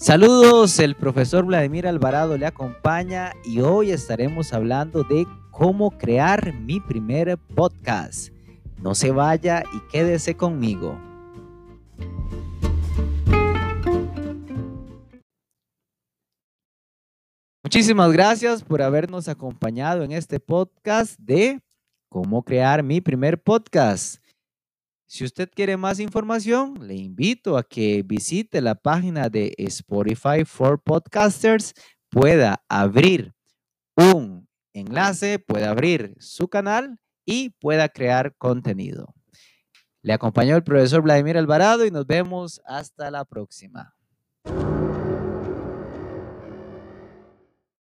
Saludos, el profesor Vladimir Alvarado le acompaña y hoy estaremos hablando de cómo crear mi primer podcast. No se vaya y quédese conmigo. Muchísimas gracias por habernos acompañado en este podcast de cómo crear mi primer podcast. Si usted quiere más información, le invito a que visite la página de Spotify for Podcasters, pueda abrir un enlace, pueda abrir su canal y pueda crear contenido. Le acompañó el profesor Vladimir Alvarado y nos vemos hasta la próxima.